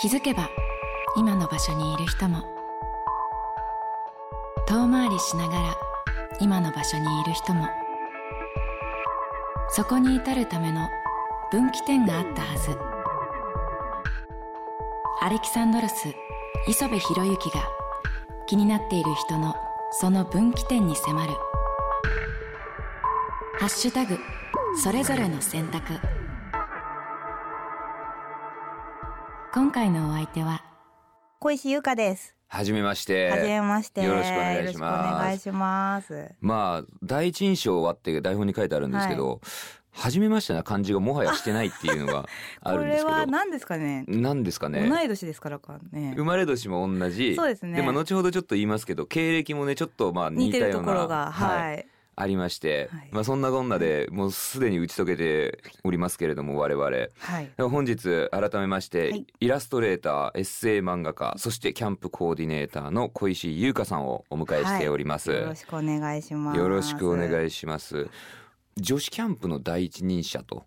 気づけば今の場所にいる人も。遠回りしながら今の場所にいる人も。そこに至るための分岐点があったはず。アレキサンドロス磯部博之が気になっている人のその分岐点に迫る「ハッシュタグそれぞれの選択」今回のお相手は小石優香です。はじめまして。はじめまして。よろしくお願いしますお願いします。まあ、第一印象はって台本に書いてあるんですけど、はじめましてな感じがもはやしてないっていうのが あこるんですけど。れは何ですかね？何ですかね？同い年ですからかね生。まれ年も同じ。そうですねでも後ほどちょっと言いますけど、経歴もね、ちょっとまあ似似てるたような。ところが、はい。ありまして、はいまあそんなこんなでもうすでに打ち解けておりますけれども我々はい。本日改めまして、はいイラストレーターエッセイ漫画家そしてキャンプコーディネーターの小石優香さんをお迎えしております、よろしくお願いします。よろしくお願い。いします。女子キャンプの第一人者と。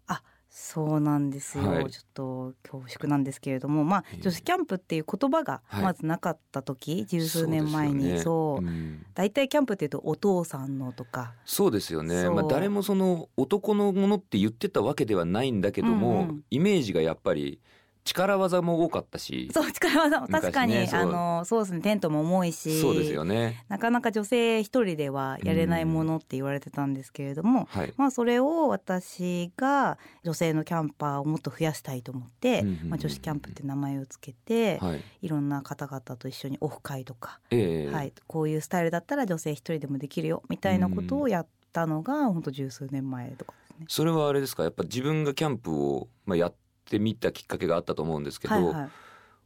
そうなんですよ。はい。ちょっと恐縮なんですけれども、まあええ。女子キャンプっていう言葉がはい。まずなかった時、十数年前に、そうですよそう。ねん。大体キャンプっていうとお父さんのとか、そうですよね。まあ誰もその男のものって言ってたわけではないんだけども、うんうん。イメージがやっぱり力技も多かったし。そう力技も確かに、あのそうですねテントも重いし、そうですよね。なかなか女性一人ではやれないものって言われてたんですけれども、はい。まあそれを私が女性のキャンパーをもっと増やしたいと思って、うんうんうんうんまあ、女子キャンプって名前をつけて、はい。いろんな方々と一緒にオフ会とか、ええはい、こういうスタイルだったら女性一人でもできるよみたいなことをやったのが本当十数年前とかですね。それはあれですか？やっぱ自分がキャンプをまあやってみたきっかけがあったと思うんですけど、はいはい。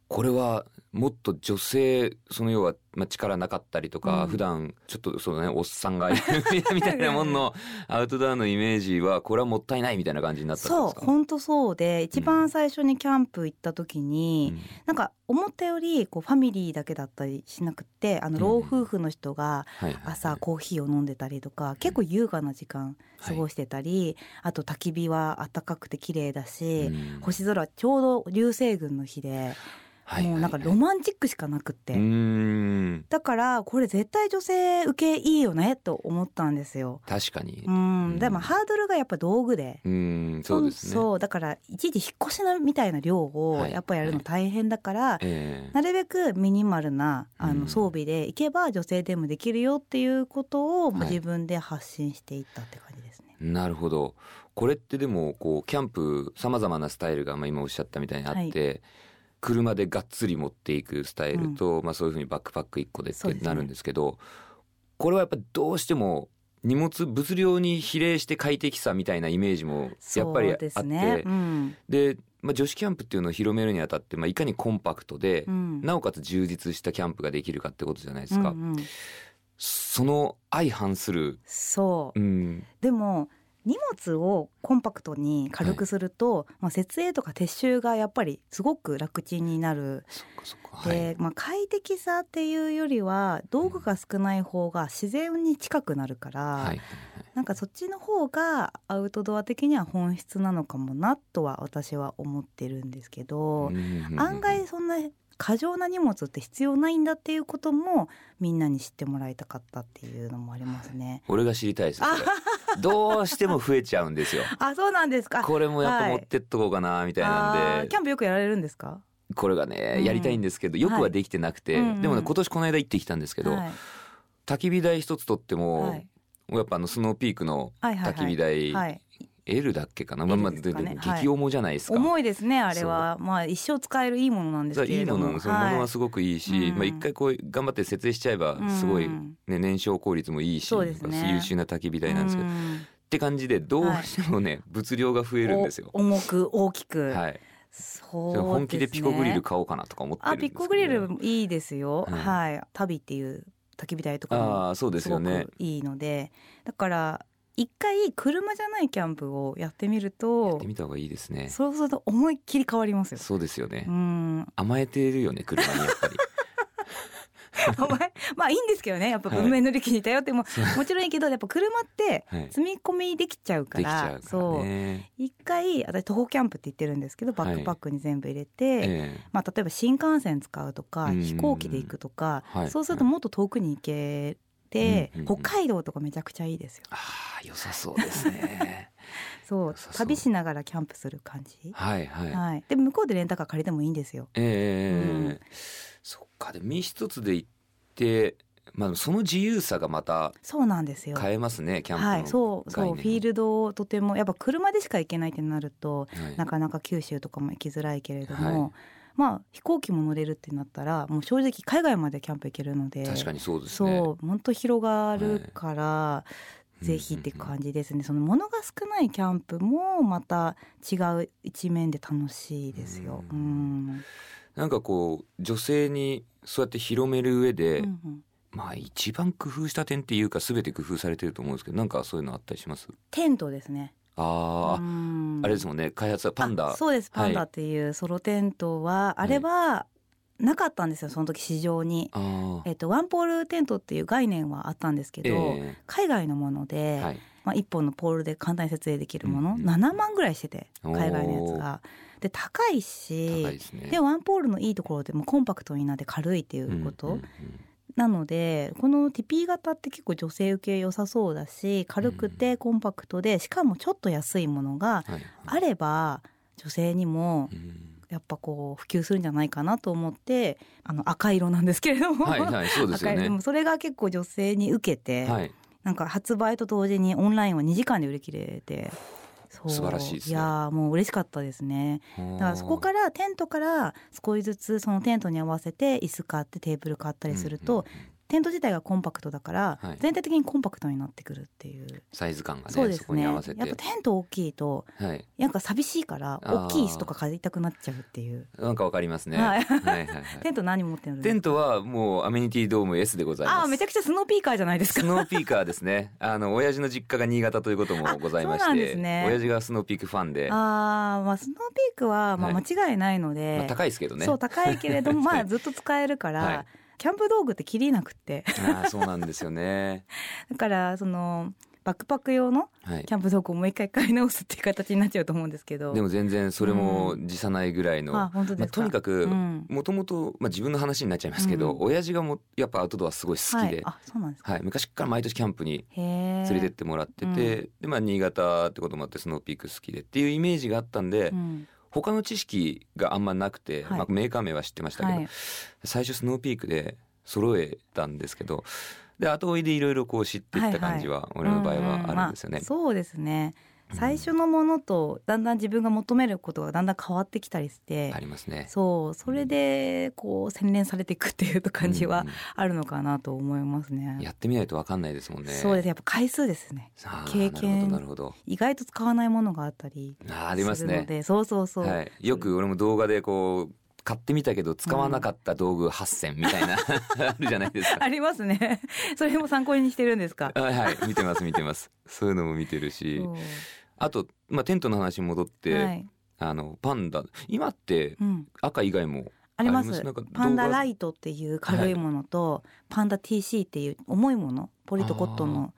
これはもっと女性その要はまあ力なかったりとか、うん。普段ちょっとそうねおっさんがいる みたいなもんのアウトドアのイメージはこれはもったいないみたいな感じになったんですか？そう本当そうで一番最初にキャンプ行った時に、うん。なんか思ったよりこうファミリーだけだったりしなくってあのうん。老夫婦の人が朝コーヒーを飲んでたりとか結構優雅な時間過ごしてたり、あと焚き火は暖かくて綺麗だし、うん。星空ちょうど流星群の日で、もうなんかロマンチックしかなくって、だからこれ絶対女性受けいいよねと思ったんですよ。確かにう。ん、でもハードルがやっぱ道具で。うーんそうですね。そうだから一時引っ越しなみたいな量をはいやっぱやるの大変だから、ええなるべくミニマルなあうんの装備で行けば女性でもできるよっていうことを自分で発信していったって感じですね。なるほど。これってでもこうキャンプさまざまなスタイルがまあ今おっしゃったみたいにあって、車でがっつり持っていくスタイルと、まあそういうふうにバックパック1個でってなるんですけど、これはやっぱどうしても荷物物量に比例して快適さみたいなイメージもやっぱりあってね。うん。で、まあ、女子キャンプっていうのを広めるにあたって、まあ、いかにコンパクトで、うん。なおかつ充実したキャンプができるかってことじゃないですか。うんうん。その相反する、そう。うん、でも荷物をコンパクトに軽くすると、まあ、設営とか撤収がやっぱりすごく楽ちんになる。で、はい。まあ、快適さっていうよりは道具が少ない方が自然に近くなるから、はい。なんかそっちの方がアウトドア的には本質なのかもなとは私は思ってるんですけど、案外そんな過剰な荷物って必要ないんだっていうこともみんなに知ってもらいたかったっていうのもありますね。俺が知りたいです。どうしても増えちゃうんですよ。あ、そうなんですか。これもやっぱはい持ってっとこうかなみたいあなんで、ーキャンプよくやられるんですか？これがねうん。やりたいんですけどよくはできてなくて、でもね今年この間行ってきたんですけど、はい。焚き火台一つとっても、はい。やっぱあのスノーピークの焚き火台、はい。L だっけかな、まあまあ激重じゃないですか。重いですねあれは。まあ一生使えるいいものなんですけいいれども。ものそのものはすごくいいし、はいまあ一回こう頑張って設営しちゃえばすごい、うん。ね、燃焼効率もいいし、ね。優秀な焚き火台なんですけど、っうん。て感じでどうしてもね、物量が増えるんですよ。お重く大きく。はい、そうそれ本気でピコグリル買おうかなとか思ってるあんですけど。ピコグリルいいですよ。はいはい。旅っていう焚き火台とかあもあそうですよね。すごくいいので、だから一回車じゃないキャンプをやってみるやとってみた方がいいですね。そうすると思いっきり変わりますよ。そうですよね、うん。甘えてるよね車にやっぱり。お前まあいいんですけどね。やっぱ文明の利器に頼っても、もちろんいいけどやっぱ車って積み込みできちゃうから,、はい、そう。一回私徒歩キャンプって言ってるんですけどバックパックに全部入れて、はい、まあ、例えば新幹線使うとか飛行機で行くとか、そうするともっと遠くに行けて、うんうんうん、北海道とかめちゃくちゃいいですよ。あ良さそうですね。そう旅しながらキャンプする感じ？はいはい。はい、で向こうでレンタカー借りてもいいんですよ。ええーうん、そっかで身一つで行って。まあ、その自由さがまたそうなんですよ変えますねキャンプはい、そうそうフィールドをとてもやっぱ車でしか行けないってなると、はい、なかなか九州とかも行きづらいけれども、はいまあ飛行機も乗れるってなったらもう正直海外までキャンプ行けるので確かにそうですね。そう本当広がるから、はい、ぜひって感じですね、その物が少ないキャンプもまた違う一面で楽しいですよ。うん、なんかこう女性にそうやって広める上で、うんうん。まあ一番工夫した点っていうか全て工夫されてると思うんですけどなんかそういうのあったりします？テントですねああ、あれですもんね開発はパンダ。そうです。パンダっていうソロテントは、あれはなかったんですよその時市場に、えっと、ワンポールテントっていう概念はあったんですけど、えー、海外のもので、はい、まあ、1本のポールで簡単に設営できるもの、うん、7万ぐらいしてて海外のやつが。で高いしで、ね、ワンポールのいいところでもコンパクトになって軽いっていうこと、うんうんうんなのでこのティピー型って結構女性受け良さそうだし軽くてコンパクトでしかもちょっと安いものがあれば女性にもやっぱこう普及するんじゃないかなと思ってあの赤色なんですけれども、はいはいそうですよね、赤色。それが結構女性に受けて、はい、なんか発売と同時にオンラインは2時間で売り切れて。素晴らしいです、ね、いやもう嬉しかったですね。だからそこからテントから少しずつそのテントに合わせて椅子買ってテーブル買ったりすると、テント自体がコンパクトだから、全体的にコンパクトになってくるっていう。サイズ感がねそうですね。やっぱテント大きいと、はい、なんか寂しいから大きい椅子とか借りたくなっちゃうっていう。なんかわかりますね、はい、はいはい テント何持ってるテントはもうアメニティドーム S でございます。あめちゃくちゃスノーピーカーじゃないですか。スノーピーカーですね。あの親父の実家が新潟ということもございまして、ね、親父がスノーピークファンで。ああまあスノーピークはまあ間違いないので、まあ、高いですけどね。そう高いけれども まあずっと使えるから、はいキャンプ道具って切りなくて。あそうなんですよね。だからそのバックパック用のキャンプ道具をもう一回買い直すっていう形になっちゃうと思うんですけど、でも全然それも辞さないぐらいの、うん、あまあ、とにかくもともと自分の話になっちゃいますけど、うん、親父がもやっぱアウトドアすごい好きで,、はい、昔から毎年キャンプに連れてってもらってて、うん、でまあ、新潟ってこともあってスノーピーク好きでっていうイメージがあったんで、うん他の知識があんまなくて、はい、まあ、メーカー名は知ってましたけど、はい、最初スノーピークで揃えたんですけどで後追いでいろいろこう知っていった感じは俺の場合はあるんですよね。そうですね最初のものとだんだん自分が求めることがだんだん変わってきたりしてありますね。そうそれでこう洗練されていくっていう感じはあるのかなと思いますね、うん、やってみないと分かんないですもんね。そうです。やっぱ回数ですね。経験。なるほど意外と使わないものがあったりありますね。そうそうそう、はい、よく俺も動画でこう買ってみたけど使わなかった道具8選みたいな、うん、あるじゃないですか。ありますね。それも参考にしてるんですか？はいはい。見てます見てます。そういうのも見てるし。あと、まあ、テントの話に戻って、はい、あのパンダ。今って赤以外も、あります。パンダライトっていう軽いものと、はい、パンダ TC っていう重いものポリとコットンの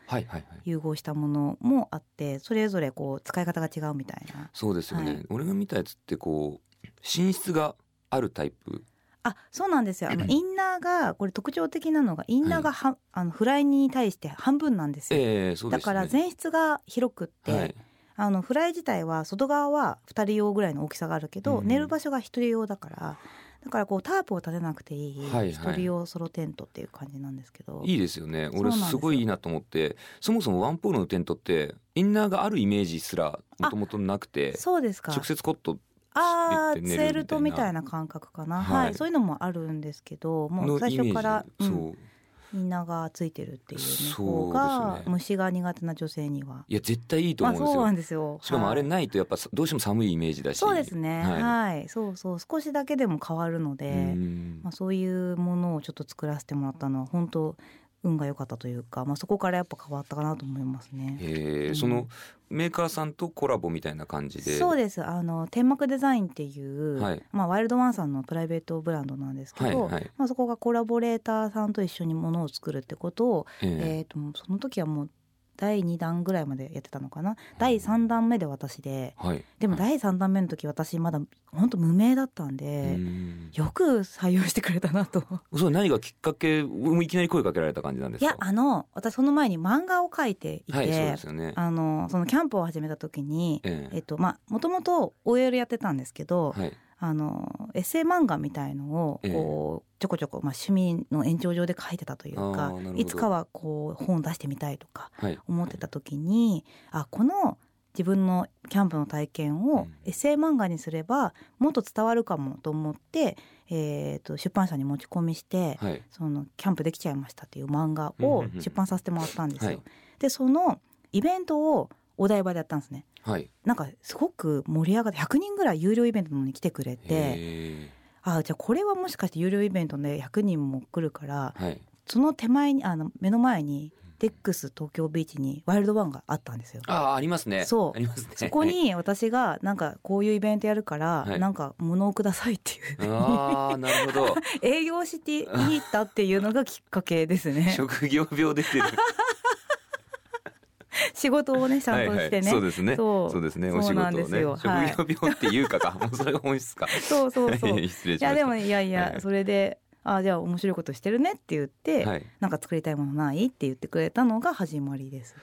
融合したものもあってそれぞれこう使い方が違うみたいな。そうですよね、はい、俺が見たやつってこう寝室があるタイプ？あそうなんですよ。あのインナーがこれ特徴的なのがインナーがは、はい、あのフライに対して半分なんですよ、えーね、だから前室が広くって、はい。あのフライ自体は外側は2人用ぐらいの大きさがあるけど、うん、寝る場所が1人用だからだからこうタープを立てなくていい1人用ソロテントっていう感じなんですけど、いいですよね。俺すごいいいなと思ってそもそもワンポールのテントってインナーがあるイメージすらもともとなくてそうですか。直接コットああツェルトみたいな感覚かな、はい、はい、そういうのもあるんですけどもう最初から、うん、みんながついてるっていう方が、虫が苦手な女性には。いや絶対いいと思うんですよ,、そうなんですよ。しかもあれないとやっぱどうしても寒いイメージだし。そうですね、はい、はい、そうそう。少しだけでも変わるので、まあ、そういうものをちょっと作らせてもらったのは本当運が良かったというか、まあ、そこからやっぱ変わったかなと思いますね。へうん、そのメーカーさんとコラボみたいな感じで。そうです。あの天幕デザインっていう、はい、まあ、ワイルドワンさんのプライベートブランドなんですけど、はいはい、まあ、そこがコラボレーターさんと一緒にものを作るってことを、えー、えーとその時はもう第2弾ぐらいまでやってたのかな、第3弾目で私で、はい、でも第3弾目の時私まだ本当無名だったんでよく採用してくれたなと。それ何がきっかけいきなり声かけられた感じなんですか？いやあの私その前に漫画を描いていて、はい、そうですよね、あのそのキャンプを始めた時に、ええ。っとまあもともと OL やってたんですけど、はいあのエッセイ漫画みたいのをこう、ちょこちょこ、まあ、趣味の延長上で書いてたというかいつかはこう本を出してみたいとか思ってた時に、はい、あこの自分のキャンプの体験をエッセイ漫画にすればもっと伝わるかもと思って、えー、と出版社に持ち込みして、はい、そのキャンプできちゃいましたっていう漫画を出版させてもらったんですよ。はい、でそのイベントをお台場でやったんですね。はい、なんかすごく盛り上がって100人ぐらい有料イベントのに来てくれてあじゃあこれはもしかして有料イベントで100人も来るから、はい、その手前にあの目の前にデックス東京ビーチにワイルドワンがあったんですよ。あありますね。そう。ね、そこに私がなんかこういうイベントやるから、はい、なんか物をくださいっていう。ああなるほど。営業してに行ったっていうのがきっかけですね。職業病出てる。仕事をねちゃんとしてね、はいはい、そうですね。そう。ですね。お仕事をね職業病っていうかか、もうそれが本質か。そうそうそう。失礼しました。いやでもいやいや、それであじゃあ面白いことしてるねって言って、はい、なんか作りたいものないって言ってくれたのが始まりです。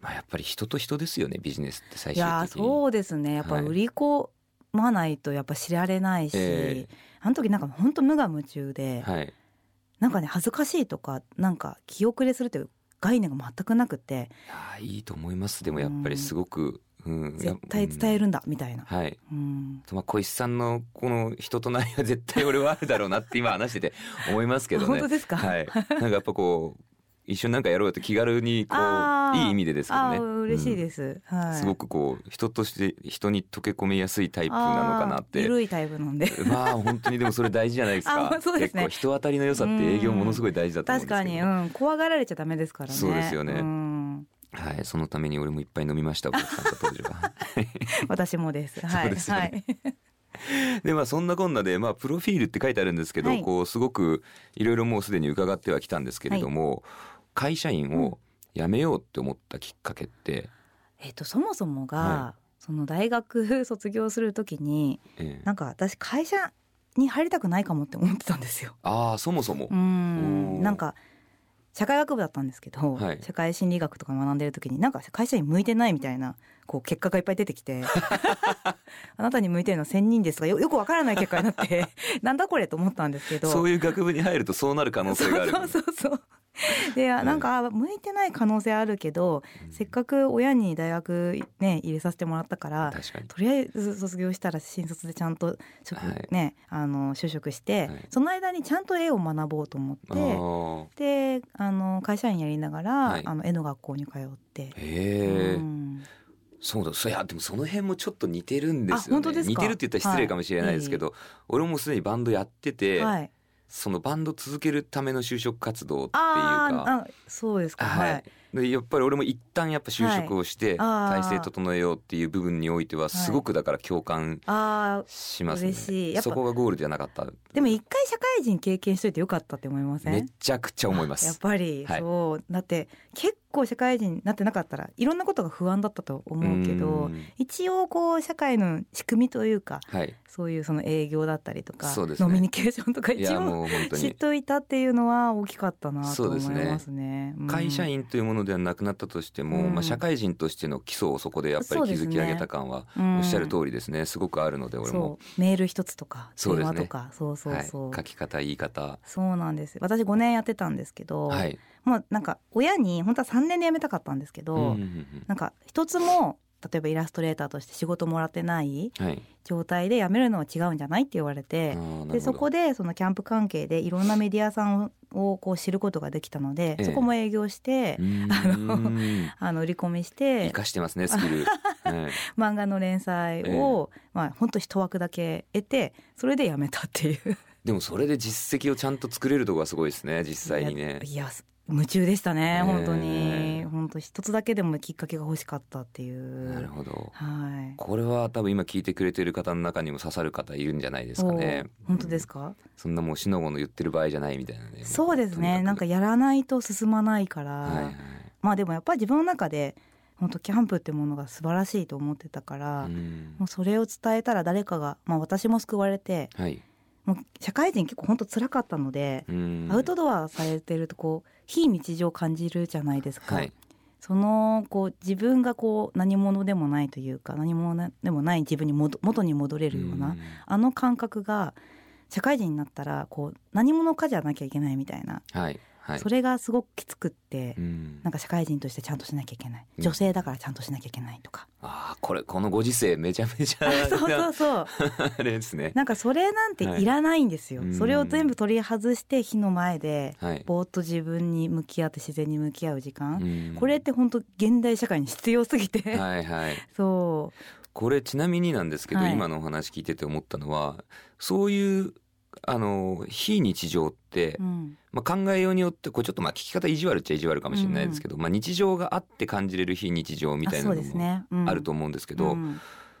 まあやっぱり人と人ですよねビジネスって最終的に。いやそうですね。やっぱ売り子まないとやっぱ知られないし、えー、あの時なんか本当無我夢中で、はい、なんかね恥ずかしいとかなんか気遅れするっていう概念が全くなくて。いいと思います。でもやっぱりすごく、うん、絶対伝えるんだみたいな、はい、うん、まあ小石さんのこの人となりは絶対俺はあるだろうなって今話してて思いますけどね。本当ですか？はい。なんかやっぱこう一緒になんかやろうと気軽にこういい意味でですけどね。嬉しいです、うん、はい、すごくこう人として人に溶け込みやすいタイプなのかなって。緩いタイプなんで。まあ本当にでもそれ大事じゃないですか。そうです、ね、結構人当たりの良さって営業ものすごい大事だと思うんですけど確かに、うん、怖がられちゃダメですからね。そうですよね、はい、そのために俺もいっぱい飲みました。私もです。はい。ですね、はい。でまあそんなこんなでまあプロフィールって書いてあるんですけど、はい、こうすごくいろいろもうすでに伺ってはきたんですけれども、はい、会社員を辞めようって思ったきっかけって、えっ、とそもそもが、はい、その大学卒業するときに、ええ、なんか私会社に入りたくないかもって思ってたんですよ。ああそもそも。うん。なんか社会学部だったんですけど、はい、社会心理学とか学んでる時になんか会社に向いてないみたいなこう結果がいっぱい出てきて あなたに向いてるのは1,000人ですとかよくわからない結果になって なんだこれと思ったんですけど。そういう学部に入るとそうなる可能性があるそうそうそうでなんか向いてない可能性あるけど、うん、せっかく親に大学ね入れさせてもらったからとりあえず卒業したら新卒でちゃんと職、はい、ねあの就職して、はい、その間にちゃんと絵を学ぼうと思ってであの会社員やりながら、はい、あの絵の学校に通って。へえ、うんそうだ、そいやでもその辺もちょっと似てるんですよね。似てるって言ったら失礼かもしれないですけど、はい、俺もすでにバンドやってて、はい、そのバンド続けるための就職活動っていうか。そうですか、はい、でやっぱり俺も一旦やっぱ就職をして体制整えようっていう部分においてはすごくだから共感しますね、はい、そこがゴールじゃなかった。でも一回社会人経験しといてよかったって思いません？めちゃくちゃ思います。やっぱり、はい、そう。だって結構社会人になってなかったらいろんなことが不安だったと思うけど一応こう社会の仕組みというか、はい、そういうその営業だったりとか、ね、ノミニケーションとか一応知っといたっていうのは大きかったなと思いますね。すね。会社員というものではなくなったとしても、うん、まあ、社会人としての基礎をそこでやっぱり築き上げた感はおっしゃる通りですね、すごくあるので俺も。メール一つとか電話とかそう,、そうそう、はい、書き方言い方。そうなんです私5年やってたんですけど、はい、もうなんか親に本当は3年で辞めたかったんですけど、うんうんうん、なんか一つも例えばイラストレーターとして仕事もらってない状態で辞めるのは違うんじゃないって言われて、はい、でそこでそのキャンプ関係でいろんなメディアさんをこう知ることができたので、ええ、そこも営業してあの あの売り込みして生かしてますねスキル、はい、漫画の連載を、え、まあ本当一枠だけ得てそれで辞めたっていう。でもそれで実績をちゃんと作れるとこがすごいですね実際にね。いや夢中でしたね本当に。本当一つだけでもきっかけが欲しかったっていう。なるほど、はい、これは多分今聞いてくれてる方の中にも刺さる方いるんじゃないですかね。本当ですか、うん、そんなもうしのごの言ってる場合じゃないみたいなね。そうですね。なんかやらないと進まないから、はいはい、まあでもやっぱり自分の中で本当キャンプってものが素晴らしいと思ってたから、うん、もうそれを伝えたら誰かが、まあ、私も救われて、はい、もう社会人結構本当辛かったので、うん、アウトドアされてるとこう非日常を感じるじゃないですか。はい、そのこう自分がこう何者でもないというか何者でもない自分に元に戻れるような、うん、あの感覚が社会人になったらこう何者かじゃなきゃいけないみたいな、はいはい、それがすごくきつくって、うん、なんか社会人としてちゃんとしなきゃいけない。女性だからちゃんとしなきゃいけないとか、うん、ああこれこのご時世めちゃめちゃ そうそうそう。あれですね。なんかそれなんてい。らないんですよ、はい、それを全部取り外して火の前で、はい、ぼーっと自分に向き合って自然に向き合う時間、うん、これって本当現代社会に必要すぎて。はいはい。そう。これちなみになんですけど、はい、今のお話聞いてて思ったのはそういうあの非日常って、うん、まあ、考えようによってこれちょっとまあ聞き方意地悪っちゃ意地悪かもしれないですけど、うん。まあ、日常があって感じれる非日常みたいなのもあると思うんですけど。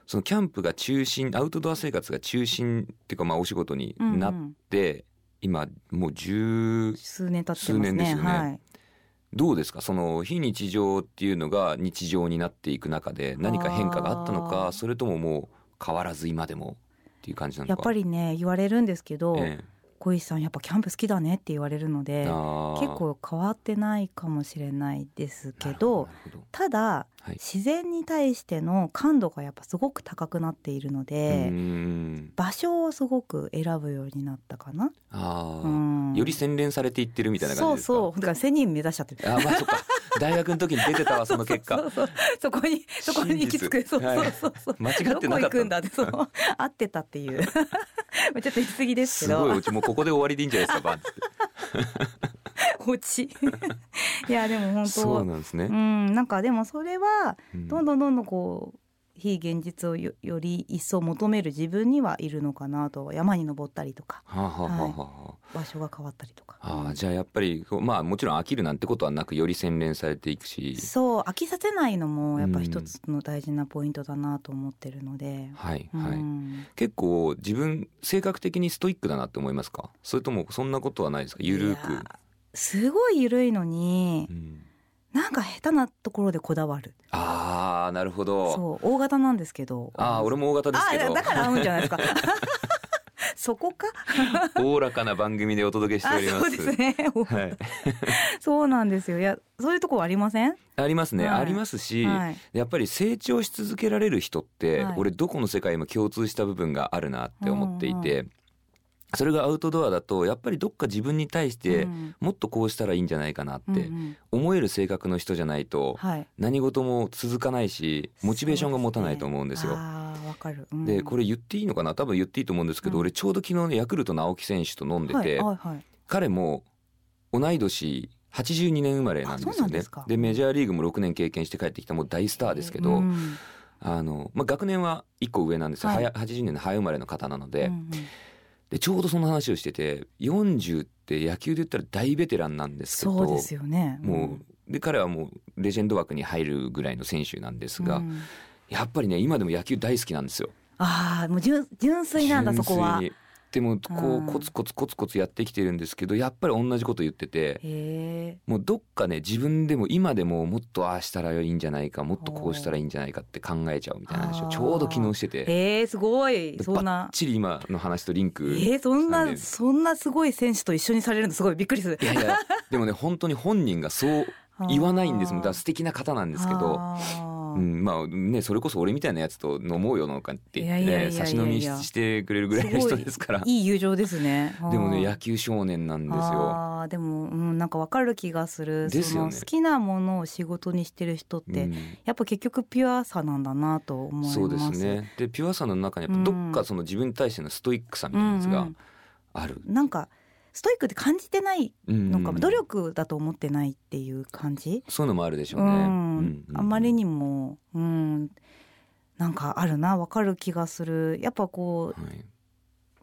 そのキャンプが中心アウトドア生活が中心っていうかまあお仕事になって、うんうん、今もう十数年経ってますね。すよね。はい、どうですか？その非日常っていうのが日常になっていく中で何か変化があったのかそれとももう変わらず今でも？っていう感じなのやっぱりね言われるんですけど、ええ、小石さんやっぱキャンプ好きだねって言われるので結構変わってないかもしれないですけど。ただ、はい、自然に対しての感度がやっぱすごく高くなっているので場所をすごく選ぶようになったかな。あうん、より洗練されていってるみたいな感じですか？そうそう。だから千人目指しちゃってる。あまあそっか。大学の時に出てたわその結果。そこにそこに行き着く。そうそうそうそう、間違ってなかったどこ行くんだってそう。合ってたっていうちょっと言い過ぎですけど。すごいうちもここで終わりでいいんじゃないですかバンって 落ち いやでも本当。そうなんですね。うんなんかでもそれはどんどんどんどんこう非現実をより一層求める自分にはいるのかなと山に登ったりとか、はあはあはい、場所が変わったりとか。ああじゃあやっぱりまあもちろん飽きるなんてことはなくより洗練されていくし。そう飽きさせないのもやっぱ一つの大事なポイントだなと思ってるので、はいはい、結構自分性格的にストイックだなって思いますか？それともそんなことはないですか？ゆるくすごいゆるいのに、うんなんか下手なところでこだわる。ああ、なるほど。そう、大型なんですけど。ああ、俺も大型ですけど。だから合うんじゃないですか。そこか？おおらかな番組でお届けしております。そうですね。はい。そうなんですよ。いや、そういうところありません？ありますね、はい、ありますし、はい、やっぱり成長し続けられる人って、はい、俺どこの世界も共通した部分があるなって思っていて。うんうんそれがアウトドアだとやっぱりどっか自分に対してもっとこうしたらいいんじゃないかなって思える性格の人じゃないと何事も続かないしモチベーションが持たないと思うんですよ。でこれ言っていいのかな？多分言っていいと思うんですけど、俺ちょうど昨日ねヤクルト直樹選手と飲んでて、彼も同い年82年生まれなんですよね。でメジャーリーグも6年経験して帰ってきたもう大スターですけど、あのまあ、学年は1個上なんですよ、はい、80年の早生まれの方なので。でちょうどその話をしてて40って野球で言ったら大ベテランなんですけどそうですよね、うん、もうで彼はもうレジェンド枠に入るぐらいの選手なんですが、うん、やっぱりね今でも野球大好きなんですよ。ああもう純純粋なんだそこは。でもこうコツコツコツコツやってきてるんですけどやっぱり同じこと言っててもうどっかね自分でも今でももっとああしたらいいんじゃないかもっとこうしたらいいんじゃないかって考えちゃうみたいな話をちょうど昨日しててえー、すごい。そんな。ばっちり今の話とリンクえー、そんなそんなすごい選手と一緒にされるのすごいびっくりする。いやいやでもね本当に本人がそう言わないんですもん。だから素敵な方なんですけどうん、まあねそれこそ俺みたいなやつと飲もうよなんかって言って差し飲みしてくれるぐらいの人ですから。いい友情ですね。でもね野球少年なんですよ。あでも、うん、なんかわかる気がする。ですよ、ね、好きなものを仕事にしてる人って、うん、やっぱ結局ピュアさなんだなと思います。そうですね。でピュアさの中にやっぱどっかその自分に対してのストイックさみたいなやつがある、うん。うん、なんかストイックって感じてないのかも、努力だと思ってないっていう感じ？そういうのもあるでしょうね、うん、あまりにも、うん、なんかあるな分かる気がする。やっぱこう、はい、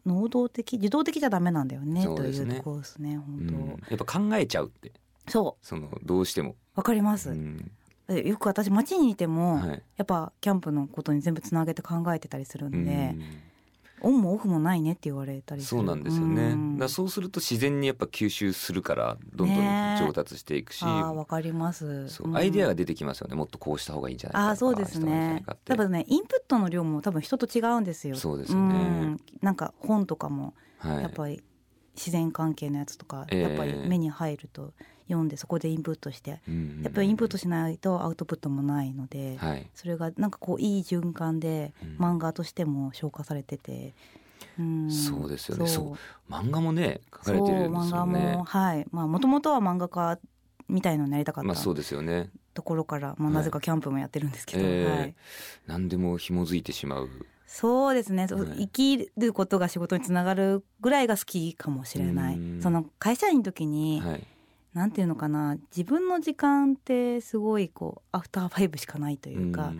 能動的受動的じゃダメなんだよねというところですね本当、やっぱ考えちゃうって。そう。そのどうしても。わかります、うん、よく私街にいても、はい、やっぱキャンプのことに全部つなげて考えてたりするんで、オンもオフもないねって言われたりそうなんですよね、うん、だそうすると自然にやっぱ吸収するからどんどん上達していくし、ね、あわかります。そう、アイデアが出てきますよね。もっとこうした方がいいんじゃないかあそうですね。多分ねインプットの量も多分人と違うんですよ。そうですよね、ん、なんか本とかもやっぱり自然関係のやつとか、やっぱり目に入ると読んでそこでインプットして、やっぱりインプットしないとアウトプットもないので、はい、それがなんかこういい循環で漫画としても消化されてて。うん、そうですよね。そう。漫画もね書かれてるんですよね。漫画もはい。まあもともとは漫画家みたいのになりたかった、まあ、そうですよね。ところから、まあ、なぜかキャンプもやってるんですけど、はいえーはい、何でも紐づいてしまう。そうですね、はい、生きることが仕事につながるぐらいが好きかもしれない。その会社員の時に、はい、なんていうのかな自分の時間ってすごいこうアフターファイブしかないというか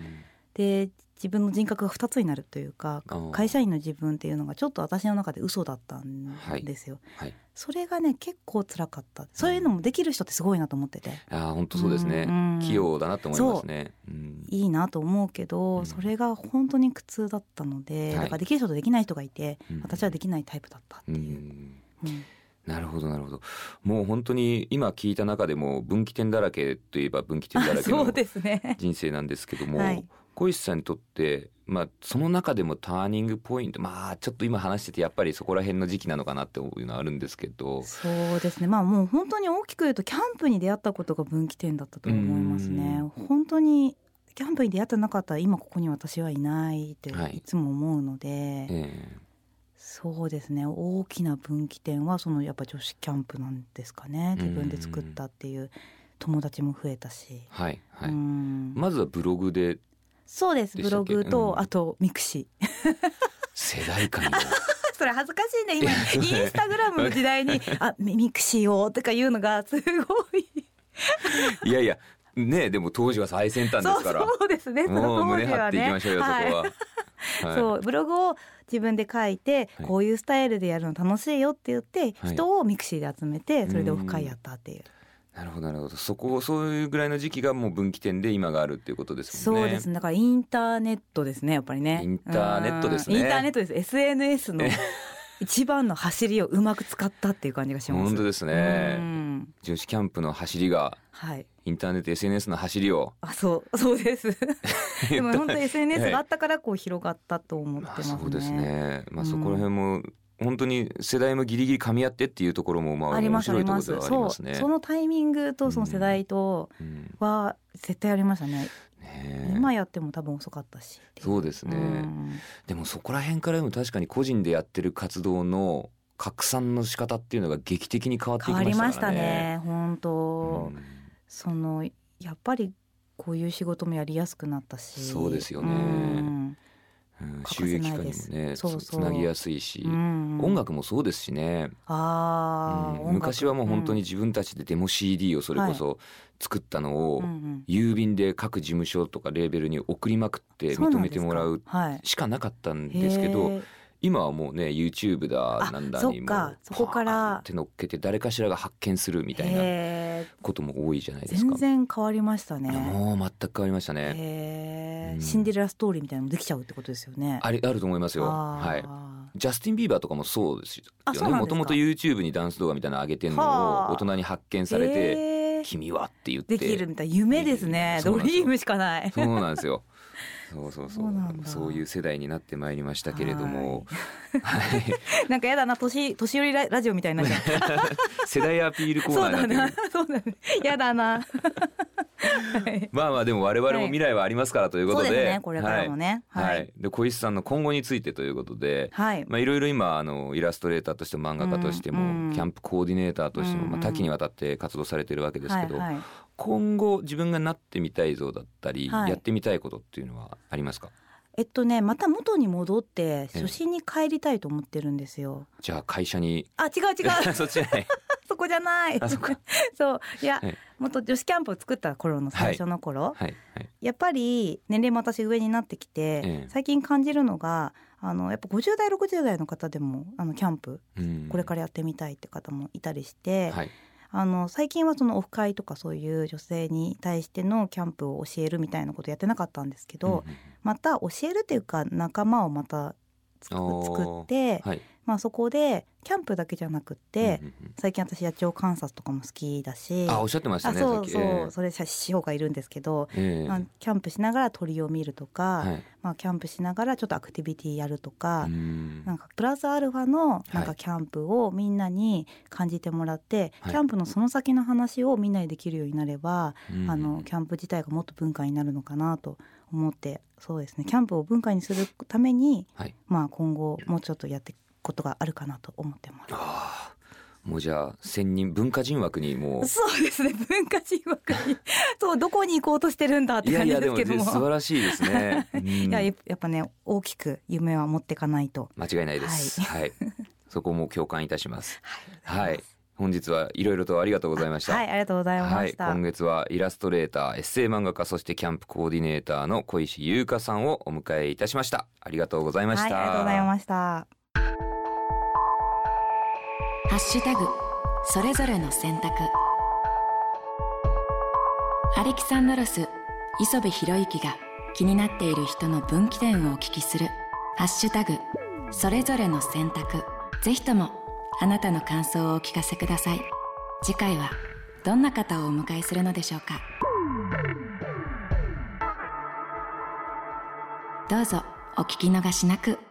で自分の人格が2つになるというか会社員の自分っていうのがちょっと私の中で嘘だったんですよ。はい。はい、それがね結構辛かった。そういうのもできる人ってすごいなと思ってて。あ本当そうですね、うん器用だなと思いますね。う。ん、いいなと思うけど、それが本当に苦痛だったので、だからできる人とできない人がいて、私はできないタイプだったっていう。うんなるほどなるほど。もう本当に今聞いた中でも分岐点だらけといえば分岐点だらけの人生なんですけども、ねはい、小石さんにとって、まあ、その中でもターニングポイントまあちょっと今話しててやっぱりそこら辺の時期なのかなっていうのはあるんですけど。そうですね。まあもう本当に大きく言うとキャンプに出会ったことが分岐点だったと思いますね。本当にキャンプに出会ってなかったら今ここに私はいないってい。つも思うので、はいえ。ーそうですね。大きな分岐点はそのやっぱ女子キャンプなんですかね。自分で作ったっていう友達も増えたし、はいはい、まずはブログで。そうです。ブログと、うん、あとミクシー。世代感 それ恥ずかしいね今インスタグラムの時代に「あミクシーを」とか言うのがすごい。いやいやねでも当時は最先端ですから。そうですね。その当時はね、はい、そこは。そうブログを自分で書いて、はい、こういうスタイルでやるの楽しいよって言って、人をミクシーで集めてそれでオフ会やったっていう。なるほどなるほど。そこそういうぐらいの時期がもう分岐点で今があるっていうことですもんね。そうですだからインターネットですねやっぱりね。インターネットですね。インターネットです。SNS の一番の走りをうまく使ったっていう感じがします。本当ですね。女子キャンプの走りが、はい、インターネット SNS の走りをあそう そうです でも本当 SNS があったからこう広がったと思ってますね、まあ、そうですねまあそこら辺も、本当に世代もギリギリ噛み合ってっていうところもまあ面白いところではありますね。そのタイミングとその世代とは絶対ありましたね。ね今やっても多分遅かったし。そうですね。でもそこら辺からでも確かに個人でやってる活動の拡散の仕方っていうのが劇的に変わってきましたね。変わりましたね。本当。そのやっぱりこういう仕事もやりやすくなったし。そうですよね。収益化にもねつなぎやすいし、うん音楽もそうですしね。あ、うん、昔はもう本当に自分たちでデモ CD をそれこそ作ったのを郵便で各事務所とかレーベルに送りまくって認めてもらうしかなかったんですけど。今はもうね YouTube だなんだにもそこから手乗っけて誰かしらが発見するみたいなことも多いじゃないですか。全然変わりましたね。もう全く変わりましたね、うん、シンデレラストーリーみたいなのもできちゃうってことですよね。ありあると思いますよ。はい。ジャスティン・ビーバーとかもそうですよね。もともと YouTube にダンス動画みたいなの上げてるのを大人に発見されて君はって言って。できるみたいな夢ですね。ドリームしかない。そうなんですよそうそうそう。そういう世代になってまいりましたけれども、はい、なんかやだな年年寄りララジオみたいな世代アピールコーナーになってるそうだね。やだな。まあまあでも我々も未来はありますからということで、ね、これからもね、はい、で小石さんの今後についてということで、はい、まあいろいろ今あのイラストレーターとしても漫画家としても、キャンプコーディネーターとしても、まあ多岐にわたって活動されてるわけですけど、はいはい、今後自分がなってみたい像だったり、はい、やってみたいことっていうのはありますか？えっとねまた元に戻って初心に帰りたいと思ってるんですよ。じゃあ会社に？あ違う違う。そっちじゃない。そこじゃない。そう。いや、はい、もっと女子キャンプを作った頃の最初の頃、はい。はい、やっぱり年齢も私上になってきて、最近感じるのがあのやっぱ50代60代の方でもあのキャンプ、これからやってみたいって方もいたりして、あの最近はそのオフ会とかそういう女性に対してのキャンプを教えるみたいなことやってなかったんですけど、うん、また教えるっていうか仲間をまた作って、はい、まあ、そこでキャンプだけじゃなくて、最近私野鳥観察とかも好きだしあおっしゃってましたねそうそう、えー、それ師匠がいるんですけど、えー、まあ、キャンプしながら鳥を見るとか、はい、まあ、キャンプしながらちょっとアクティビティやるとかなんかプラスアルファのなんかキャンプをみんなに感じてもらって、はい、キャンプのその先の話をみんなでできるようになれば、あのキャンプ自体がもっと文化になるのかなと思ってそうですね。キャンプを文化にするために、はい、まあ今後もうちょっとやっていくことがあるかなと思ってます。あもうじゃあ千人文化人枠にもう。そうですね。文化人枠に。そうどこに行こうとしてるんだって感じですけども。素晴らしいですね、うん、いややっぱね大きく夢は持っていかないと。間違いないです、はい、はい、そこも共感いたします。はい、はい本日はいろいろとありがとうございました。はいありがとうございました、はい、今月はイラストレーターエッセイ漫画家そしてキャンプコーディネーターの小石優香さんをお迎えいたしました。ありがとうございました、はい、ありがとうございました。ハッシュタグそれぞれの選択。アレキサンドロス磯部博之が気になっている人の分岐点をお聞きするハッシュタグそれぞれの選択。ぜひともあなたの感想をお聞かせください次回はどんな方をお迎えするのでしょうかどうぞお聞き逃しなく。